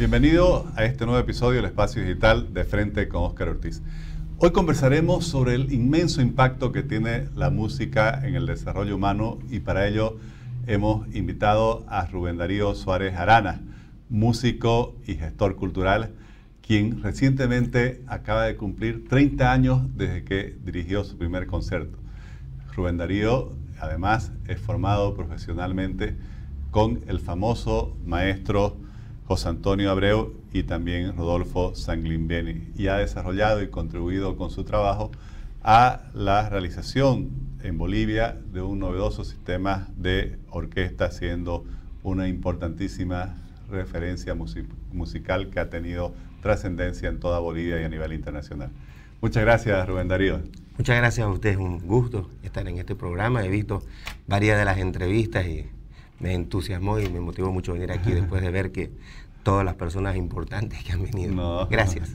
Bienvenido a este nuevo episodio del Espacio Digital de Frente con Óscar Ortiz. Hoy conversaremos sobre el inmenso impacto que tiene la música en el desarrollo humano y para ello hemos invitado a Rubén Darío Suárez Arana, músico y gestor cultural, quien recientemente acaba de cumplir 30 años desde que dirigió su primer concierto. Rubén Darío además es formado profesionalmente con el famoso maestro José Antonio Abreu y también Rodolfo Sanglimbeni y ha desarrollado y contribuido con su trabajo a la realización en Bolivia de un novedoso sistema de orquesta, siendo una importantísima referencia musical que ha tenido trascendencia en toda Bolivia y a nivel internacional. Muchas gracias, Rubén Darío. Muchas gracias a usted, es un gusto estar en este programa. He visto varias de las entrevistas y me entusiasmó y me motivó mucho venir aquí después de ver que todas las personas importantes que han venido. Gracias.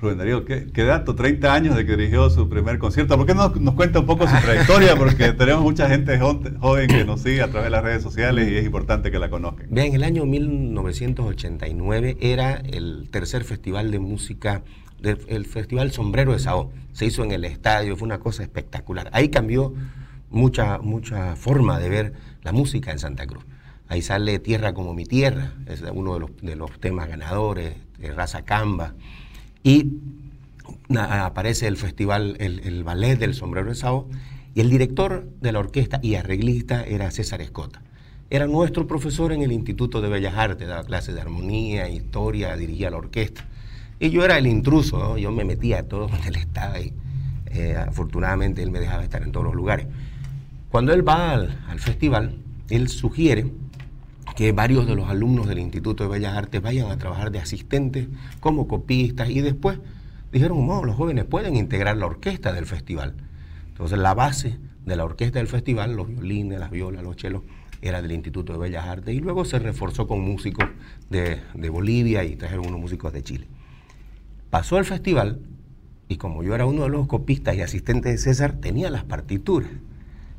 Rubén Darío, ¿qué, dato? 30 años de que dirigió su primer concierto. ¿Por qué no nos cuenta un poco su trayectoria? Porque tenemos mucha gente joven que nos sigue a través de las redes sociales y es importante que la conozcan. Bien, en el año 1989 era el tercer festival de música, el Festival Sombrero de Sao. Se hizo en el estadio, fue una cosa espectacular. Ahí cambió mucha, mucha forma de ver la música en Santa Cruz. Ahí sale Tierra como mi tierra, es uno de los, temas ganadores, de Raza Camba. Y aparece el festival, el, ballet del sombrero de Sao, y el director de la orquesta y arreglista era César Escota. Era nuestro profesor en el Instituto de Bellas Artes, daba clases de armonía, historia, dirigía la orquesta. Y yo era el intruso, yo me metía a todo donde él estaba y eh, afortunadamente él me dejaba estar en todos los lugares. Cuando él va al festival, él sugiere que varios de los alumnos del Instituto de Bellas Artes vayan a trabajar de asistentes como copistas y después dijeron, no, los jóvenes pueden integrar la orquesta del festival. Entonces la base de la orquesta del festival, los violines, las violas, los chelos, era del Instituto de Bellas Artes y luego se reforzó con músicos de, de Bolivia y trajeron unos músicos de Chile. Pasó el festival y como yo era uno de los copistas y asistentes de César, tenía las partituras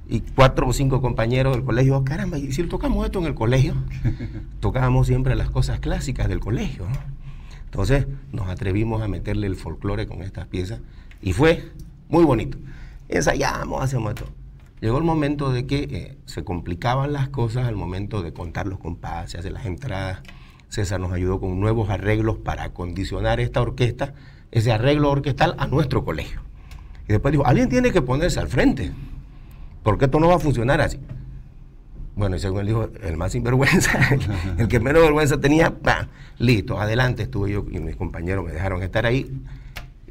y cuatro o cinco compañeros del colegio, caramba, y si tocamos esto en el colegio, tocábamos siempre las cosas clásicas del colegio. Entonces nos atrevimos a meterle el folclore con estas piezas y fue muy bonito. Ensayamos, hacemos esto. Llegó el momento de que eh, se complicaban las cosas al momento de contar los compases, hacer las entradas. César nos ayudó con nuevos arreglos para acondicionar esta orquesta, ese arreglo orquestal a nuestro colegio. Y después dijo, alguien tiene que ponerse al frente porque esto no va a funcionar así. Bueno, y según él dijo, el más sinvergüenza, el que menos vergüenza tenía, listo, adelante estuve yo y mis compañeros me dejaron estar ahí.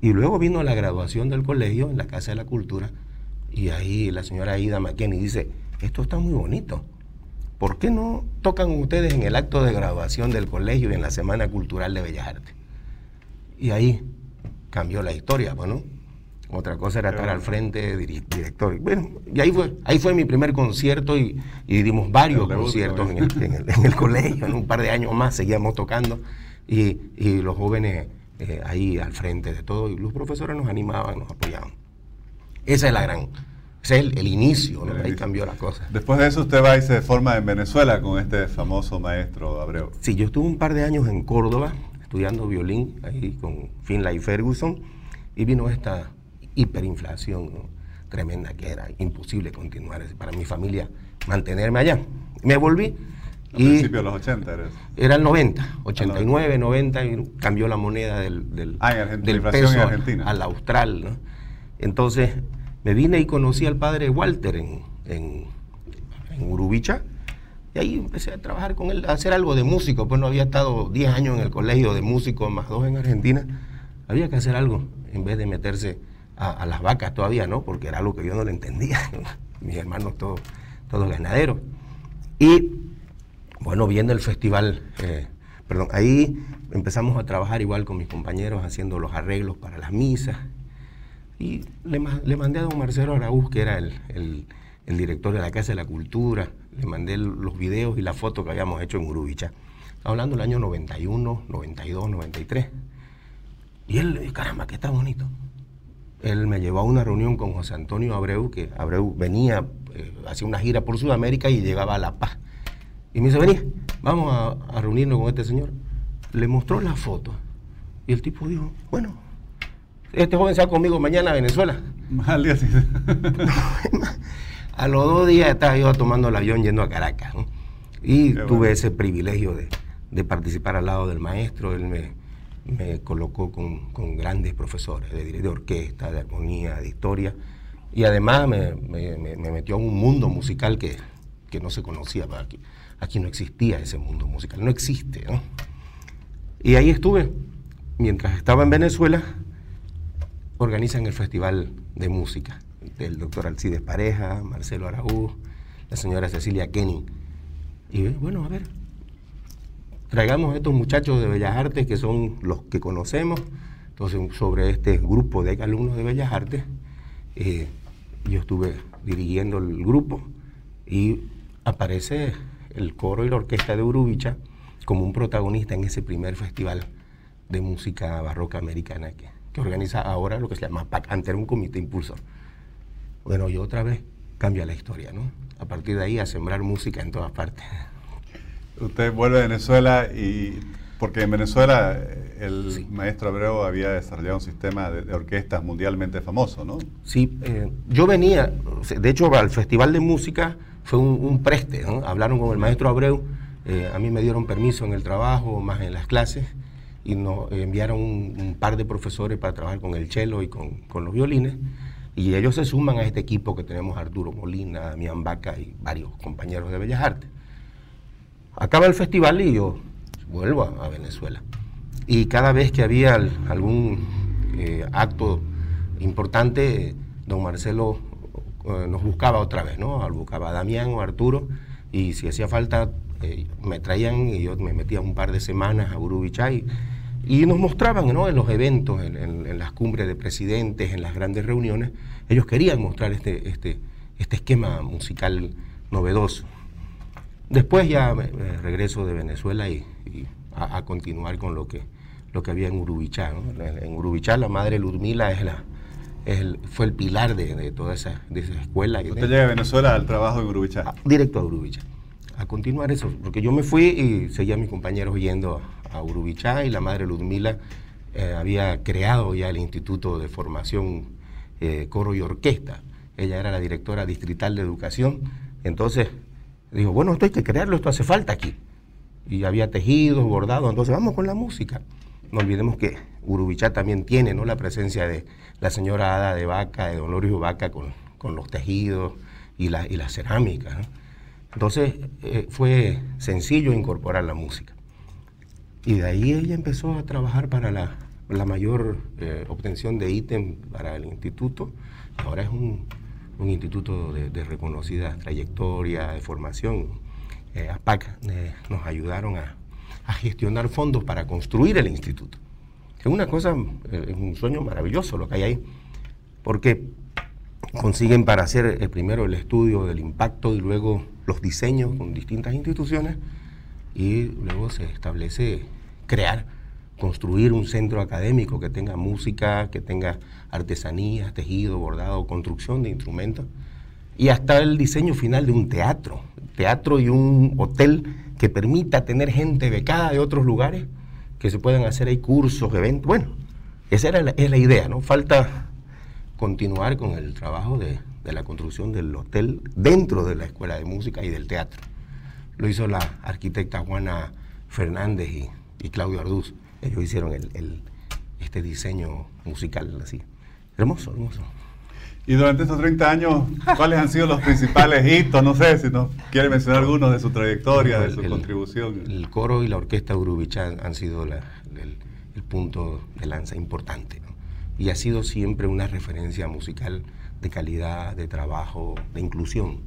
Y luego vino la graduación del colegio en la Casa de la Cultura y ahí la señora Ida McKinney dice, esto está muy bonito. ¿Por qué no tocan ustedes en el acto de graduación del colegio y en la Semana Cultural de Bellas Artes? Y ahí cambió la historia, bueno. Otra cosa era estar al frente, director. Bueno, y ahí fue, ahí fue mi primer concierto y, dimos varios conciertos en el, colegio. En un par de años más seguíamos tocando y, los jóvenes eh, ahí al frente de todo y los profesores nos animaban, nos apoyaban. Esa es la gran, ese es el, inicio, ahí cambió la cosa. Después de eso usted va y se forma en Venezuela con este famoso maestro Abreu. Sí, yo estuve un par de años en Córdoba estudiando violín ahí con Finlay Ferguson y vino esta hiperinflación tremenda que era imposible continuar para mi familia mantenerme allá. Me volví. ¿A y principios de los 80 era Era el 90, 89, 90, y cambió la moneda del, del, ah, del peso Argentina. al austral. ¿no? Entonces me vine y conocí al padre Walter en, en, en Urubicha. Y ahí empecé a trabajar con él, a hacer algo de músico. Pues no había estado 10 años en el colegio de músico, más dos en Argentina. Había que hacer algo en vez de meterse a, las vacas todavía, ¿no? Porque era algo que yo no le entendía. Mis hermanos todos, todos ganaderos. Y bueno, viendo el festival, eh, perdón, ahí empezamos a trabajar igual con mis compañeros haciendo los arreglos para las misas. Y le, mandé a don Marcelo Araúz, que era el, el, director de la Casa de la Cultura, le mandé los videos y la foto que habíamos hecho en Urubicha. Estamos hablando del año 91, 92, 93. Y él, caramba, que está bonito él me llevó a una reunión con José Antonio Abreu, que Abreu venía, eh, hacía una gira por Sudamérica y llegaba a La Paz. Y me dice, vení, vamos a, reunirnos con este señor. le mostró la foto. Y el tipo dijo, bueno, este joven se va conmigo mañana a Venezuela. Al día siguiente. a los dos días estaba yo tomando el avión yendo a Caracas. ¿no? Y Qué tuve bueno. ese privilegio de, de participar al lado del maestro. Él me, me colocó con, con grandes profesores de, de orquesta, de armonía, de historia. Y además me, me- me- me metió en un mundo musical que, que no se conocía para aquí. Aquí no existía ese mundo musical, no existe. ¿no? Y ahí estuve. Mientras estaba en Venezuela, organizan el Festival de Música del doctor Alcides Pareja, Marcelo Araúz, la señora Cecilia Kenning. Y bueno, a ver, traigamos a estos muchachos de Bellas Artes que son los que conocemos. Entonces, sobre este grupo de alumnos de Bellas Artes, eh, yo estuve dirigiendo el grupo y aparece el coro y la orquesta de Urubicha como un protagonista en ese primer festival de música barroca americana que, que organiza ahora lo que se llama PAC, ante un comité impulsor. Bueno, y otra vez cambia la historia, ¿no? A partir de ahí a sembrar música en todas partes. Usted vuelve a Venezuela y porque en Venezuela eh, el Sí. maestro Abreu había desarrollado un sistema de, orquestas mundialmente famoso, ¿no? Sí, eh, yo venía, de hecho al Festival de Música fue un, un preste, ¿no? Hablaron con el maestro Abreu, eh, a mí me dieron permiso en el trabajo, más en las clases, y nos enviaron un, un par de profesores para trabajar con el cello y con, con los violines, y ellos se suman a este equipo que tenemos Arturo Molina, Damián Vaca y varios compañeros de Bellas Artes. Acaba el festival y yo vuelvo a, Venezuela. Y cada vez que había al- algún eh, acto importante, don Marcelo eh, nos buscaba otra vez, ¿no? Buscaba a Damián o a Arturo, y si hacía falta, eh, me traían y yo me metía un par de semanas a Urubichay y nos mostraban, ¿no? En los eventos, en, en- en las cumbres de presidentes, en las grandes reuniones, ellos querían mostrar este, este, este esquema musical novedoso. Después ya me, me regreso de Venezuela y, y a, a continuar con lo que, lo que había en Urubichá. ¿no? En, Urubichá la madre Ludmila es la, es el- fue el pilar de, de toda esa, de esa escuela. y de- Usted llega a Venezuela al trabajo en Urubichá. a- directo a Urubichá. A continuar eso, porque yo me fui y seguía a mis compañeros yendo a Urubichá y la madre Ludmila eh, había creado ya el Instituto de Formación eh, Coro y Orquesta. Ella era la directora distrital de educación. Entonces dijo, bueno, esto hay que crearlo, esto hace falta aquí. Y había tejidos, bordados, entonces vamos con la música. No olvidemos que Urubichá también tiene ¿no? la presencia de la señora Ada de Vaca, de Don Lorio Vaca, con, con los tejidos y la, y la cerámica. ¿no? Entonces eh, fue sencillo incorporar la música. Y de ahí ella empezó a trabajar para la, la mayor eh, obtención de ítem para el instituto. Ahora es un, un instituto de, reconocida trayectoria, de formación. Eh, APAC eh, nos ayudaron a, a gestionar fondos para construir el instituto. Es una cosa, eh, es un sueño maravilloso lo que hay ahí, porque consiguen para hacer eh, primero el estudio del impacto y luego los diseños con distintas instituciones y luego se establece crear, construir un centro académico que tenga música, que tenga artesanías, tejido, bordado, construcción de instrumentos y hasta el diseño final de un teatro, teatro y un hotel que permita tener gente becada de otros lugares, que se puedan hacer ahí cursos, eventos. Bueno, esa era es la idea, ¿no? Falta continuar con el trabajo de, de la construcción del hotel dentro de la escuela de música y del teatro. Lo hizo la arquitecta Juana Fernández y, y Claudio Arduz. Ellos hicieron el, el- este diseño musical así. Hermoso, hermoso. Y durante estos 30 años, ¿cuáles han sido los principales hitos? No sé si nos quiere mencionar algunos de su trayectoria, de su el- contribución. El coro y la orquesta Urubichá han, han sido la- el, el punto de lanza importante. ¿no? Y ha sido siempre una referencia musical de calidad, de trabajo, de inclusión.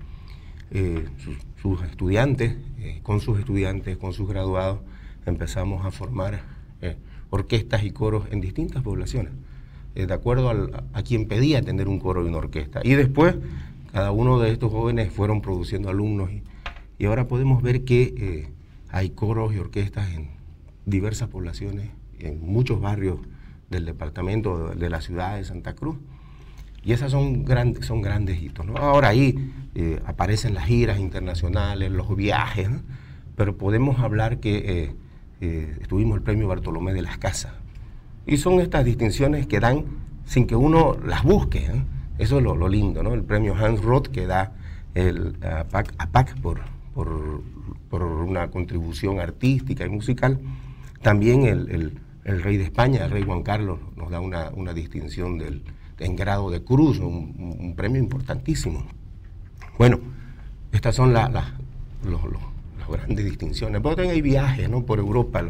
Eh, sus, sus estudiantes, eh, con sus estudiantes, con sus graduados, empezamos a formar orquestas y coros en distintas poblaciones, eh, de acuerdo a, quien pedía tener un coro y una orquesta. Y después, cada uno de estos jóvenes fueron produciendo alumnos y, ahora podemos ver que eh, hay coros y orquestas en diversas poblaciones, en muchos barrios del departamento, de, la ciudad de Santa Cruz. Y esas son grandes, son grandes hitos. Ahora ahí eh, aparecen las giras internacionales, los viajes, pero podemos hablar que eh, eh, estuvimos el premio Bartolomé de las Casas. Y son estas distinciones que dan sin que uno las busque. ¿eh? Eso es lo, lindo, ¿no? El premio Hans Roth que da el APAC, por, por, por, una contribución artística y musical. También el, el, rey de España, el rey Juan Carlos, nos da una, una distinción del, en grado de cruz, un, premio importantísimo. Bueno, estas son las grandes distinciones. Pero también hay viajes ¿no? por Europa,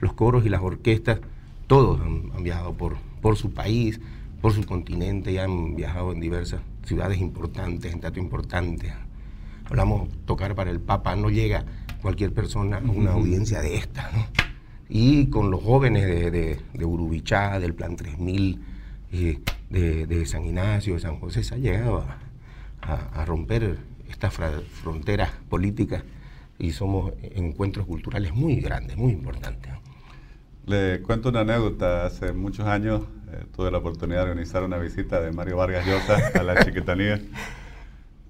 los, coros y las orquestas, todos han, viajado por, por su país, por su continente y han viajado en diversas ciudades importantes, en teatro importantes. Hablamos, tocar para el Papa, no llega cualquier persona a una audiencia de esta. Y con los jóvenes de, de, de Urubichá, del Plan 3000, eh, de, San Ignacio, de San José, se ha llegado a, romper estas fronteras políticas y somos encuentros culturales muy grandes, muy importantes. Le cuento una anécdota. Hace muchos años eh, tuve la oportunidad de organizar una visita de Mario Vargas Llosa a la Chiquitanía.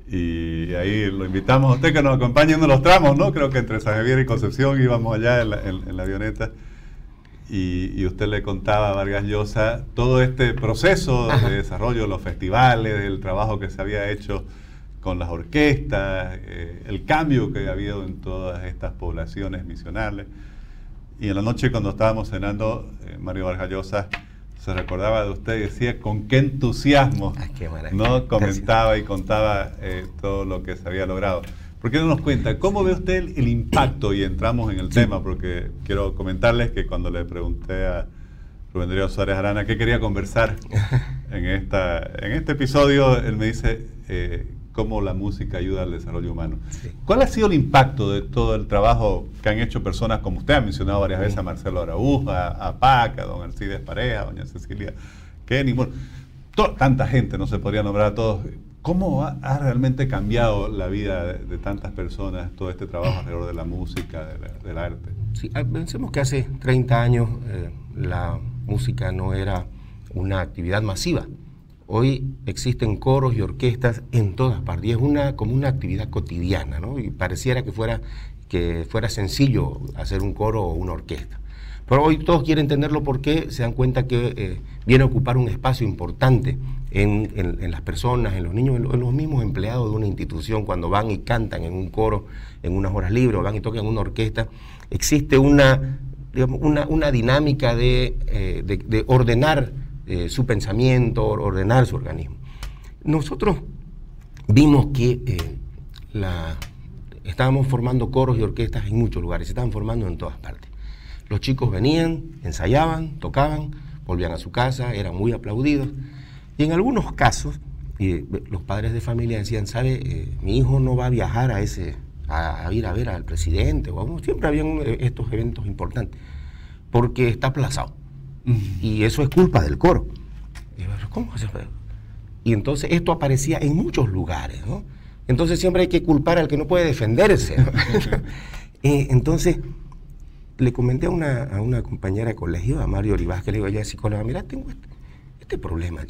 Y ahí lo invitamos a usted que nos acompañe en los tramos, ¿no? Creo que entre San Javier y Concepción íbamos allá en la, en la avioneta y, usted le contaba a Vargas Llosa todo este proceso de desarrollo, los festivales, el trabajo que se había hecho con las orquestas, eh, el cambio que había habido en todas estas poblaciones misionales. Y en la noche cuando estábamos cenando, eh, Mario Vargas Llosa se recordaba de usted y decía con qué entusiasmo ah, no comentaba y contaba eh, todo lo que se había logrado. ¿Por qué no nos cuenta cómo ve usted el, impacto? Y entramos en el tema, porque quiero comentarles que cuando le pregunté a Rubén Darío Suárez Arana qué quería conversar en, esta, en este episodio, él me dice eh, cómo la música ayuda al desarrollo humano. ¿Cuál ha sido el impacto de todo el trabajo que han hecho personas como usted ha mencionado varias veces a Marcelo Araújo, a, Paca, a don Alcides Pareja, a doña Cecilia Kenny, tanta gente, no se podría nombrar a todos. ¿Cómo ha, realmente cambiado la vida de, tantas personas todo este trabajo alrededor de la música, del arte? Sí, ah, pensemos que hace 30 años eh, la música no era una actividad masiva. Hoy existen coros y orquestas en todas partes y es una, como una actividad cotidiana, ¿no? Y pareciera que fuera, que fuera sencillo hacer un coro o una orquesta. Pero hoy todos quieren entenderlo porque se dan cuenta que eh, viene a ocupar un espacio importante en, las personas, en los niños, en, los mismos empleados de una institución, cuando van y cantan en un coro, en unas horas libres, o van y tocan en una orquesta, existe una, una, dinámica de, eh, ordenar eh, su pensamiento, ordenar su organismo. Nosotros vimos que la, estábamos formando coros y orquestas en muchos lugares, se estaban formando en todas partes. Los chicos venían, ensayaban, tocaban, volvían a su casa, eran muy aplaudidos. Y en algunos casos, los padres de familia decían, ¿sabe? Eh, mi hijo no va a viajar a ese, a, ir a ver al presidente, o siempre habían eh, estos eventos importantes, porque está aplazado. Y eso es culpa del coro. Y, ¿Cómo Y entonces esto aparecía en muchos lugares, ¿no? Entonces siempre hay que culpar al que no puede defenderse. Eh, entonces, le comenté a una, compañera de colegio, a Mario Olivás, que le digo, ella psicóloga, mira, tengo este, este problema,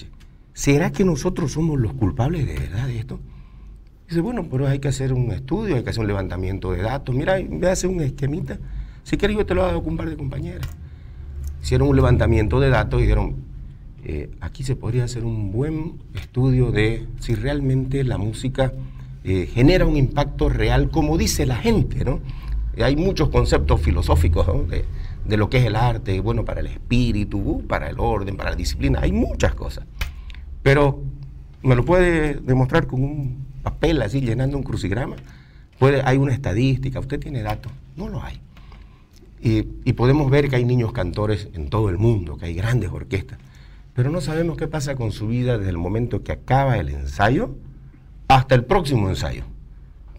¿será que nosotros somos los culpables de verdad de esto? Dice, bueno, pero hay que hacer un estudio, hay que hacer un levantamiento de datos. Mira, a hacer un esquemita. Si quieres, yo te lo hago con un par de compañeras. Hicieron un levantamiento de datos y dijeron, eh, aquí se podría hacer un buen estudio de si realmente la música eh, genera un impacto real, como dice la gente, ¿no? Hay muchos conceptos filosóficos de, lo que es el arte, bueno, para el espíritu, para el orden, para la disciplina, hay muchas cosas. Pero me lo puede demostrar con un papel así, llenando un crucigrama. Puede, hay una estadística, usted tiene datos, no lo hay. Y, podemos ver que hay niños cantores en todo el mundo, que hay grandes orquestas, pero no sabemos qué pasa con su vida desde el momento que acaba el ensayo hasta el próximo ensayo.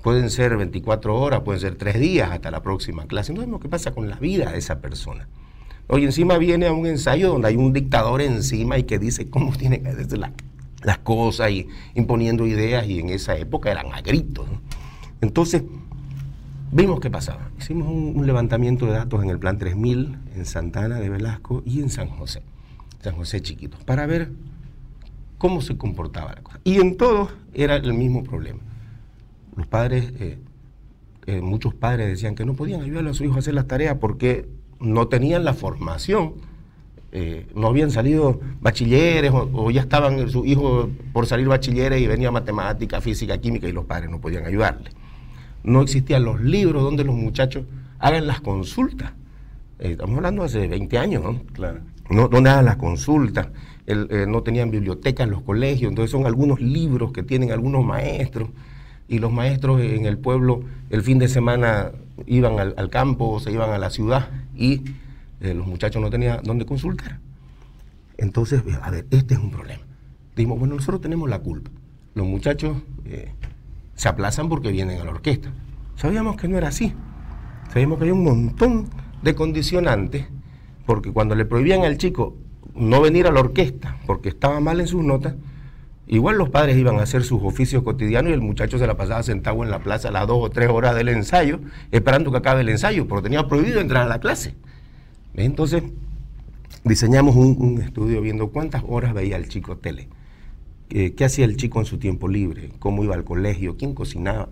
Pueden ser 24 horas, pueden ser 3 días hasta la próxima clase. No sabemos qué pasa con la vida de esa persona. Hoy encima viene a un ensayo donde hay un dictador encima y que dice cómo tiene que hacerse las cosas y imponiendo ideas y en esa época eran a gritos. Entonces, vimos qué pasaba. Hicimos un, levantamiento de datos en el plan 3000 en Santana de Velasco y en San José, San José chiquito, para ver cómo se comportaba la cosa. Y en todos era el mismo problema los padres, eh, eh, muchos padres decían que no podían ayudar a su hijo a hacer las tareas porque no tenían la formación, eh, no habían salido bachilleres o, ya estaban sus hijos por salir bachilleres y venía matemática, física, química y los padres no podían ayudarle. No existían los libros donde los muchachos hagan las consultas. Eh, estamos hablando hace 20 años, ¿no? Claro. No, donde hagan las consultas. Eh, no tenían bibliotecas en los colegios, entonces son algunos libros que tienen algunos maestros y los maestros en el pueblo el fin de semana iban al, campo o se iban a la ciudad y eh, los muchachos no tenían dónde consultar. Entonces, a ver, este es un problema. Dijimos, bueno, nosotros tenemos la culpa. Los muchachos se aplazan porque vienen a la orquesta. Sabíamos que no era así. Sabíamos que había un montón de condicionantes, porque cuando le prohibían al chico no venir a la orquesta porque estaba mal en sus notas, igual los padres iban a hacer sus oficios cotidianos y el muchacho se la pasaba sentado en la plaza a las dos o tres horas del ensayo, esperando que acabe el ensayo, porque tenía prohibido entrar a la clase. Entonces, diseñamos un, estudio viendo cuántas horas veía el chico tele, eh, qué hacía el chico en su tiempo libre, cómo iba al colegio, quién cocinaba.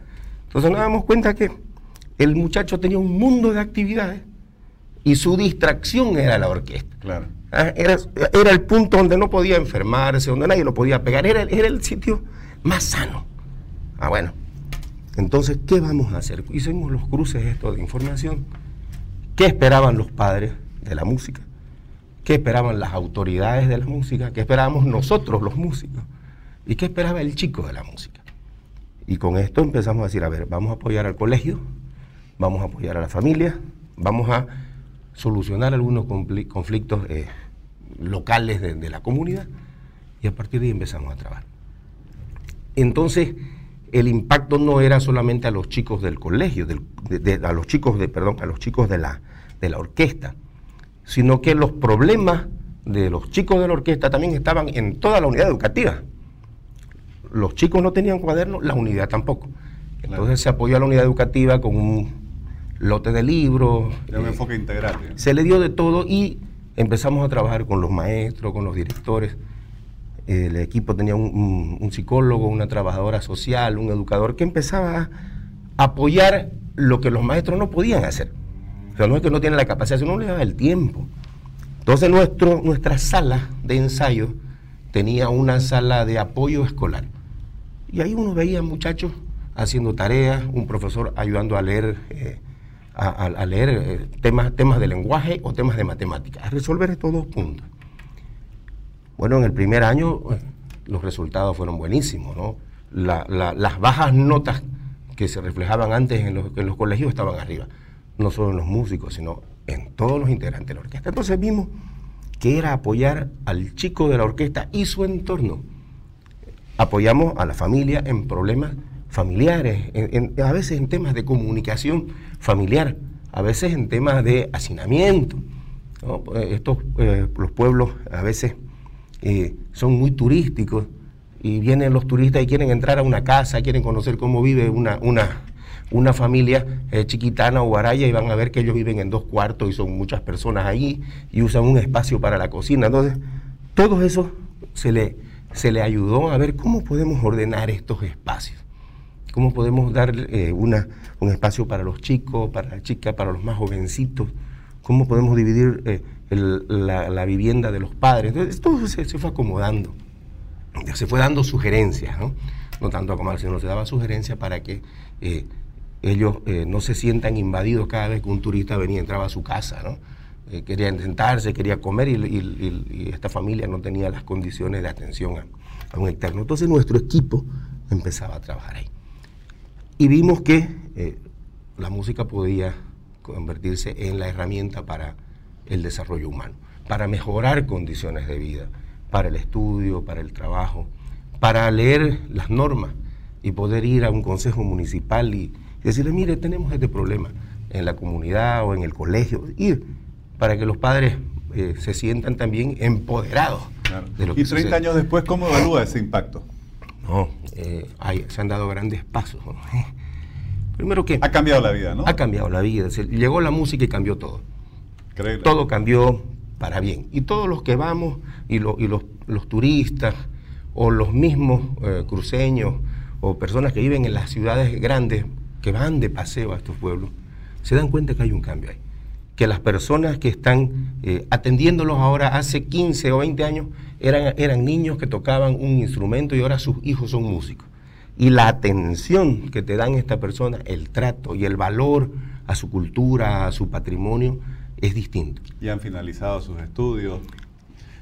Entonces nos damos cuenta que el muchacho tenía un mundo de actividades y su distracción era la orquesta. Claro. Ah, era, el punto donde no podía enfermarse, donde nadie lo podía pegar, era, era el sitio más sano. Ah, bueno. Entonces, ¿qué vamos a hacer? Hicimos los cruces estos de información. ¿Qué esperaban los padres de la música? ¿Qué esperaban las autoridades de la música? ¿Qué esperábamos nosotros los músicos? ¿Y qué esperaba el chico de la música? Y con esto empezamos a decir, a ver, vamos a apoyar al colegio, vamos a apoyar a la familia, vamos a solucionar algunos conflictos eh, locales de, la comunidad y a partir de ahí empezamos a trabajar. Entonces, el impacto no era solamente a los chicos del colegio, a los chicos de, perdón, a los chicos de la, de la orquesta, sino que los problemas de los chicos de la orquesta también estaban en toda la unidad educativa. Los chicos no tenían cuadernos, la unidad tampoco. Entonces se apoyó a la unidad educativa con un lote de libros. un eh, enfoque integral. Se le dio de todo y empezamos a trabajar con los maestros, con los directores. El equipo tenía un, psicólogo, una trabajadora social, un educador que empezaba a apoyar lo que los maestros no podían hacer. O sea, no es que no tienen la capacidad, sino no les daba el tiempo. Entonces nuestro, nuestra sala de ensayo tenía una sala de apoyo escolar. Y ahí uno veía muchachos haciendo tareas, un profesor ayudando a leer eh, a, leer eh, temas, temas de lenguaje o temas de matemáticas, a resolver estos dos puntos. Bueno, en el primer año eh, los resultados fueron buenísimos, ¿no? las bajas notas que se reflejaban antes en los, en los colegios estaban arriba, no solo en los músicos, sino en todos los integrantes de la orquesta. Entonces vimos que era apoyar al chico de la orquesta y su entorno. Apoyamos a la familia en problemas familiares, a veces en temas de comunicación familiar, a veces en temas de hacinamiento. Pues, estos, eh, los pueblos a veces eh, son muy turísticos y vienen los turistas y quieren entrar a una casa, quieren conocer cómo vive una, una, una familia eh, chiquitana o araya y van a ver que ellos viven en dos cuartos y son muchas personas ahí y usan un espacio para la cocina. Entonces, todo eso se le, se le ayudó a ver cómo podemos ordenar estos espacios cómo podemos dar eh, una, un espacio para los chicos, para las chicas, para los más jovencitos, cómo podemos dividir eh, la, vivienda de los padres. Entonces, todo se, fue acomodando, se fue dando sugerencias, ¿no? no tanto acomodar, sino se daba sugerencias para que eh, ellos no se sientan invadidos cada vez que un turista venía y entraba a su casa, ¿no? Quería sentarse, quería comer y, esta familia no tenía las condiciones de atención a, a un externo. Entonces nuestro equipo empezaba a trabajar ahí. Y vimos que eh, la música podía convertirse en la herramienta para el desarrollo humano, para mejorar condiciones de vida, para el estudio, para el trabajo, para leer las normas y poder ir a un consejo municipal y decirle, mire, tenemos este problema en la comunidad o en el colegio, ir para que los padres eh, se sientan también empoderados. De lo y 30 años después, ¿cómo evalúa ese impacto? No, eh, se han dado grandes pasos. Primero que... Ha cambiado la vida, ¿no? Ha cambiado la vida. llegó la música y cambió todo. Todo cambió para bien. Y todos los que vamos, y, y los, turistas, o los mismos eh, cruceños, o personas que viven en las ciudades grandes, que van de paseo a estos pueblos, se dan cuenta que hay un cambio ahí. Que las personas que están eh, atendiéndolos ahora hace 15 o 20 años eran, eran niños que tocaban un instrumento y ahora sus hijos son músicos. Y la atención que te dan esta persona, el trato y el valor a su cultura, a su patrimonio, es distinto. Y han finalizado sus estudios.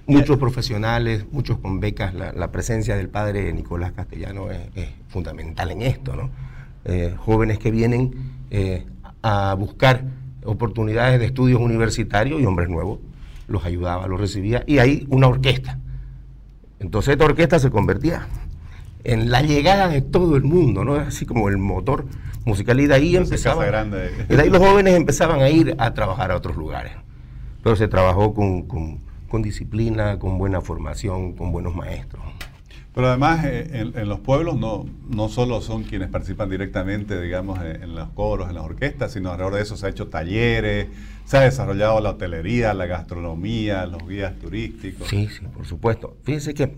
Muchos profesionales, muchos con becas, la, presencia del padre Nicolás Castellano es, fundamental en esto, ¿no? Eh, jóvenes que vienen eh, a buscar oportunidades de estudios universitarios y hombres nuevos los ayudaba, los recibía, y ahí una orquesta. Entonces esta orquesta se convertía en la llegada de todo el mundo, ¿no? Así como el motor musical, y de ahí empezaba. Y de ahí los jóvenes empezaban a ir a trabajar a otros lugares. Pero se trabajó con, con disciplina, con buena formación, con buenos maestros. Pero además eh, en, los pueblos no, no solo son quienes participan directamente, digamos, en, los coros, en las orquestas, sino alrededor de eso se ha hecho talleres, se ha desarrollado la hotelería, la gastronomía, los guías turísticos. Sí, sí, por supuesto. Fíjense que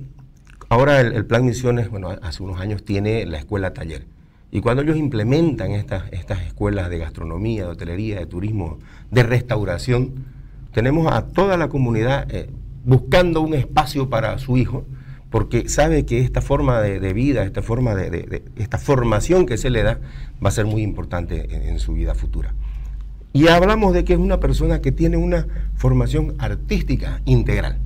ahora el, Plan Misiones, bueno, hace unos años tiene la escuela taller. Y cuando ellos implementan estas, estas escuelas de gastronomía, de hotelería, de turismo, de restauración, tenemos a toda la comunidad eh, buscando un espacio para su hijo porque sabe que esta forma de, vida, esta forma de, esta formación que se le da va a ser muy importante en, su vida futura. Y hablamos de que es una persona que tiene una formación artística integral.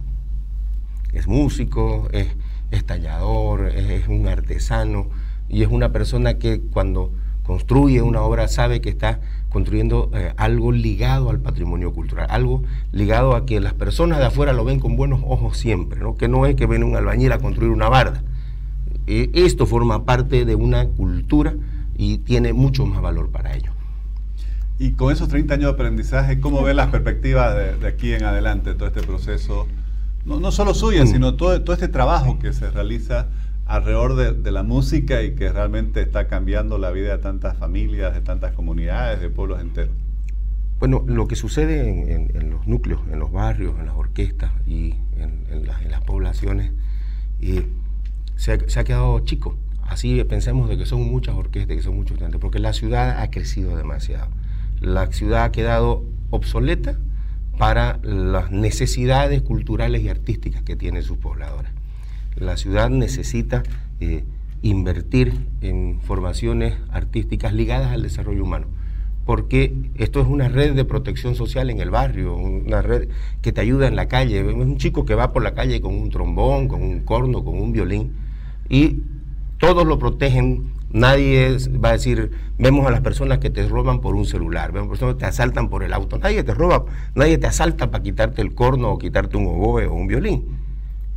Es músico, es, es tallador, es un artesano y es una persona que cuando construye una obra sabe que está construyendo eh, algo ligado al patrimonio cultural, algo ligado a que las personas de afuera lo ven con buenos ojos siempre, ¿no? que no es que viene un albañil a construir una barda. Eh, esto forma parte de una cultura y tiene mucho más valor para ellos. Y con esos 30 años de aprendizaje, ¿cómo ven las perspectivas de, aquí en adelante, todo este proceso? No, no solo suya, mm. sino todo, todo este trabajo que se realiza alrededor de, la música y que realmente está cambiando la vida de tantas familias, de tantas comunidades, de pueblos enteros? Bueno, lo que sucede en, los núcleos, en los barrios, en las orquestas y en, las, poblaciones, se, ha, quedado chico. Así pensemos de que son muchas orquestas, que son muchos estudiantes, porque la ciudad ha crecido demasiado. La ciudad ha quedado obsoleta para las necesidades culturales y artísticas que tienen sus pobladores la ciudad necesita eh, invertir en formaciones artísticas ligadas al desarrollo humano, porque esto es una red de protección social en el barrio, una red que te ayuda en la calle. Es un chico que va por la calle con un trombón, con un corno, con un violín, y todos lo protegen. Nadie va a decir, vemos a las personas que te roban por un celular, vemos a personas que te asaltan por el auto. Nadie te roba, nadie te asalta para quitarte el corno o quitarte un oboe o un violín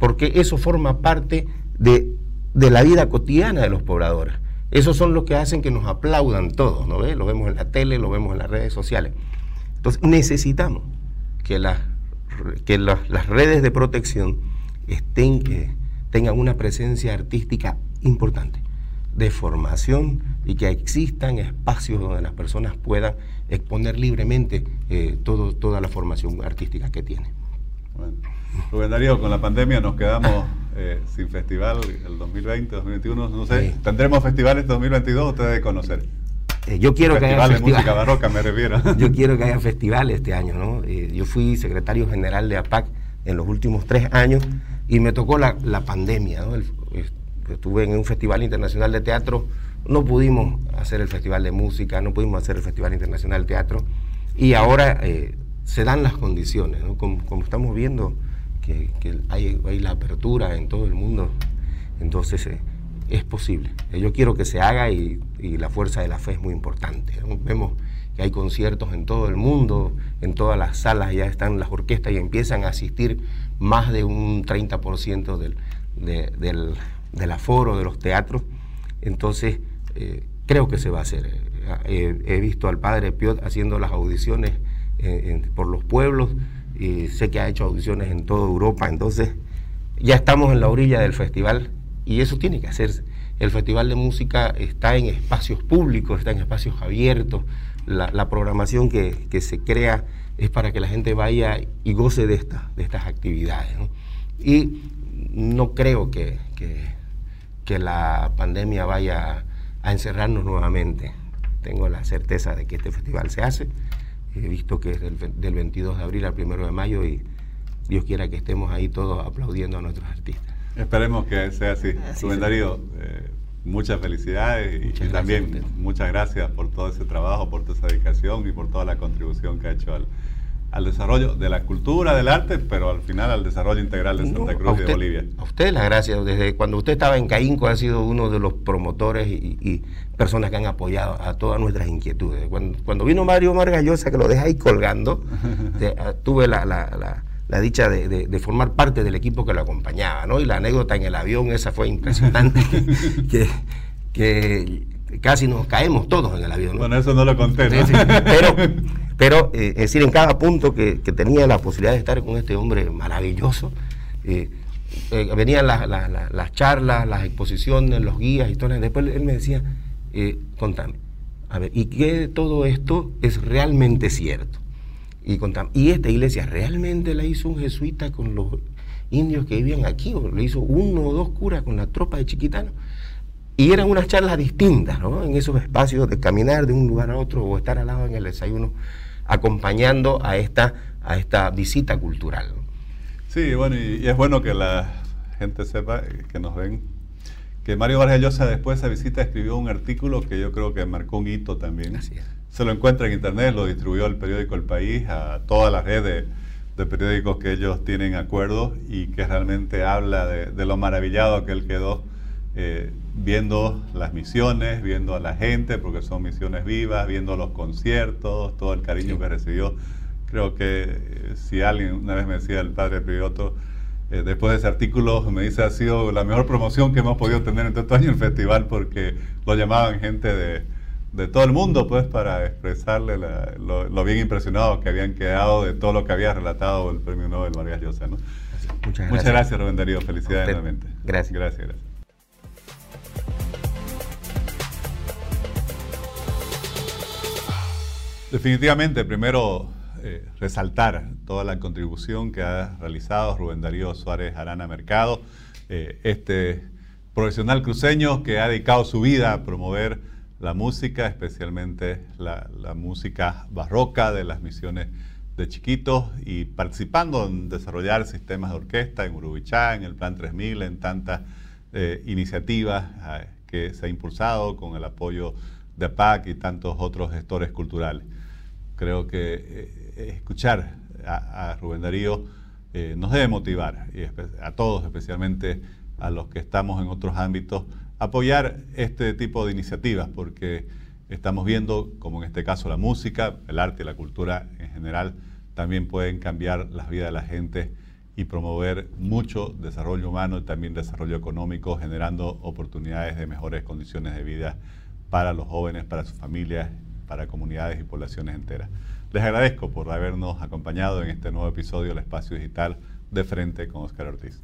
porque eso forma parte de, la vida cotidiana de los pobladores. Esos son los que hacen que nos aplaudan todos, ¿no Lo vemos en la tele, lo vemos en las redes sociales. Entonces necesitamos que, las, que las, redes de protección estén, que tengan una presencia artística importante, de formación y que existan espacios donde las personas puedan exponer libremente eh, todo, toda la formación artística que tienen. Rubén Darío, con la pandemia nos quedamos eh, sin festival el 2020, 2021, no sé. ¿Tendremos festivales 2022? Usted debe conocer. Eh, yo quiero que haya festival. música barroca, me refiero. yo quiero que haya festivales este año, ¿no? Eh, yo fui secretario general de APAC en los últimos tres años y me tocó la, pandemia, ¿no? estuve en un festival internacional de teatro, no pudimos hacer el festival de música, no pudimos hacer el festival internacional de teatro y ahora se dan las condiciones, ¿no? como, como estamos viendo que, hay, la apertura en todo el mundo, entonces eh, es posible. Yo quiero que se haga y, la fuerza de la fe es muy importante. Vemos que hay conciertos en todo el mundo, en todas las salas ya están las orquestas y empiezan a asistir más de un 30% del, del, aforo de los teatros. Entonces, eh, creo que se va a hacer. Eh, he visto al padre Piot haciendo las audiciones por los pueblos sé que ha hecho audiciones en toda Europa, entonces ya estamos en la orilla del festival y eso tiene que hacerse. El festival de música está en espacios públicos, está en espacios abiertos, la, programación que, se crea es para que la gente vaya y goce de, de estas actividades. Y no creo que, que la pandemia vaya a encerrarnos nuevamente. Tengo la certeza de que este festival se hace He visto que es del, 22 de abril al 1 de mayo y Dios quiera que estemos ahí todos aplaudiendo a nuestros artistas. Esperemos que sea así. así Darío, eh, muchas felicidades y, también muchas gracias por todo ese trabajo, por toda esa dedicación y por toda la contribución que ha hecho al, al desarrollo de la cultura, del arte, pero al final al desarrollo integral de Santa Cruz y de Bolivia. A usted las gracias. Desde cuando usted estaba en Caínco ha sido uno de los promotores y, personas que han apoyado a todas nuestras inquietudes. Cuando, vino Mario Margallosa, que lo deja ahí colgando, ah, tuve la, dicha de, formar parte del equipo que lo acompañaba, ¿no? Y la anécdota en el avión, esa fue impresionante, que, que casi nos caemos todos en el avión. Bueno, eso no lo conté. pero, pero eh, es decir, en cada punto que, tenía la posibilidad de estar con este hombre maravilloso, eh, eh, venían las charlas, las exposiciones, los guías, historias. Después él me decía, contame, a ver, ¿y qué todo esto es realmente cierto? Y, contame, ¿y esta iglesia realmente la hizo un jesuita con los indios que vivían aquí? ¿O le hizo uno o dos curas con la tropa de chiquitanos? Y eran unas charlas distintas, ¿no? En esos espacios de caminar de un lugar a otro o estar al lado en el desayuno, acompañando a esta, a esta visita cultural. Sí, bueno, y, es bueno que la gente sepa, que nos ven, que Mario Vargas Llosa después de esa visita escribió un artículo que yo creo que marcó un hito también. Así Se lo encuentra en internet, lo distribuyó el periódico El País, a toda la red de, periódicos que ellos tienen acuerdos y que realmente habla de, de lo maravillado que él quedó eh, viendo las misiones, viendo a la gente, porque son misiones vivas, viendo los conciertos, todo el cariño que recibió. Creo que eh, si alguien, una vez me decía el padre Prioto, eh, después de ese artículo me dice ha sido la mejor promoción que hemos podido tener en todo este año el festival porque lo llamaban gente de, de todo el mundo pues para expresarle lo, bien impresionados que habían quedado de todo lo que había relatado el premio Nobel Vargas Llosa. ¿no? Muchas gracias. Muchas gracias Rubén Darío, felicidades nuevamente. Gracias. Gracias, gracias. Definitivamente, primero eh, resaltar toda la contribución que ha realizado Rubén Darío Suárez Arana Mercado, eh, este profesional cruceño que ha dedicado su vida a promover la música, especialmente la, música barroca de las misiones de chiquitos y participando en desarrollar sistemas de orquesta en Urubichá, en el Plan 3000, en tantas eh, iniciativas que se ha impulsado con el apoyo de APAC y tantos otros gestores culturales creo que eh, escuchar a, Rubén Darío eh, nos debe motivar, y a todos, especialmente a los que estamos en otros ámbitos, apoyar este tipo de iniciativas, porque estamos viendo como en este caso la música, el arte y la cultura en general también pueden cambiar las vidas de la gente y promover mucho desarrollo humano y también desarrollo económico, generando oportunidades de mejores condiciones de vida para los jóvenes, para sus familias para comunidades y poblaciones enteras. Les agradezco por habernos acompañado en este nuevo episodio del Espacio Digital de Frente con Oscar Ortiz.